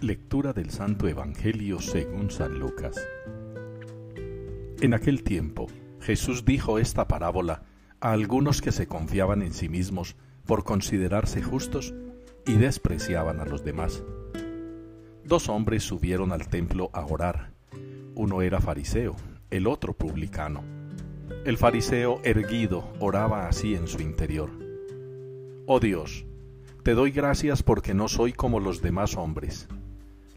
Lectura del Santo Evangelio según San Lucas. En aquel tiempo, Jesús dijo esta parábola a algunos que se confiaban en sí mismos por considerarse justos y despreciaban a los demás. Dos hombres subieron al templo a orar. Uno era fariseo, el otro publicano. El fariseo erguido oraba así en su interior. Oh Dios, te doy gracias porque no soy como los demás hombres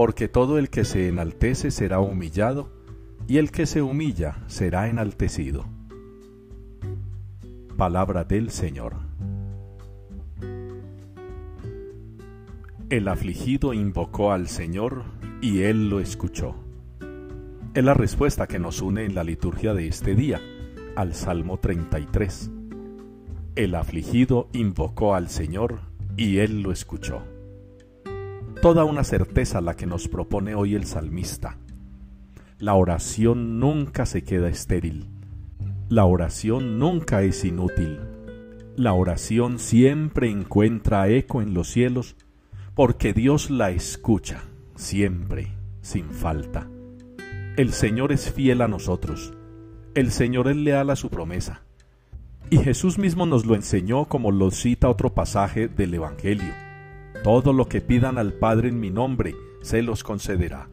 Porque todo el que se enaltece será humillado, y el que se humilla será enaltecido. Palabra del Señor. El afligido invocó al Señor y Él lo escuchó. Es la respuesta que nos une en la liturgia de este día, al Salmo 33. El afligido invocó al Señor y Él lo escuchó toda una certeza la que nos propone hoy el salmista. La oración nunca se queda estéril. La oración nunca es inútil. La oración siempre encuentra eco en los cielos porque Dios la escucha, siempre, sin falta. El Señor es fiel a nosotros. El Señor es leal a su promesa. Y Jesús mismo nos lo enseñó como lo cita otro pasaje del Evangelio todo lo que pidan al Padre en mi nombre, se los concederá.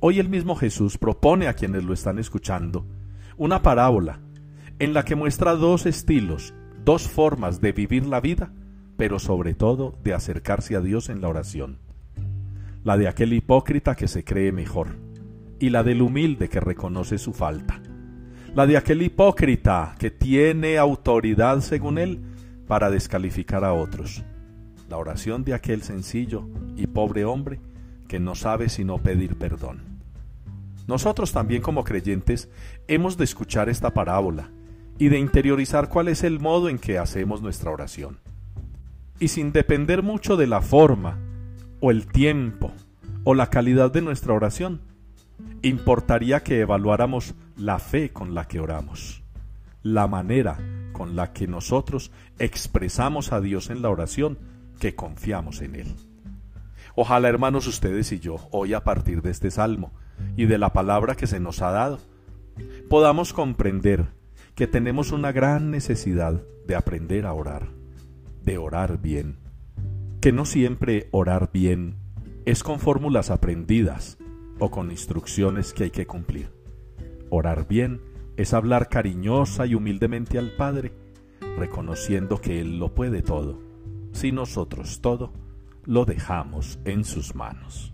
Hoy el mismo Jesús propone a quienes lo están escuchando una parábola en la que muestra dos estilos, dos formas de vivir la vida, pero sobre todo de acercarse a Dios en la oración. La de aquel hipócrita que se cree mejor y la del humilde que reconoce su falta. La de aquel hipócrita que tiene autoridad según él para descalificar a otros la oración de aquel sencillo y pobre hombre que no sabe sino pedir perdón. Nosotros también como creyentes hemos de escuchar esta parábola y de interiorizar cuál es el modo en que hacemos nuestra oración. Y sin depender mucho de la forma, o el tiempo, o la calidad de nuestra oración, importaría que evaluáramos la fe con la que oramos, la manera con la que nosotros expresamos a Dios en la oración que confiamos en Él. Ojalá, hermanos, ustedes y yo, hoy a partir de este salmo y de la palabra que se nos ha dado, podamos comprender que tenemos una gran necesidad de aprender a orar, de orar bien, que no siempre orar bien es con fórmulas aprendidas o con instrucciones que hay que cumplir. Orar bien es hablar cariñosa y humildemente al Padre, reconociendo que Él lo puede todo si nosotros todo lo dejamos en sus manos.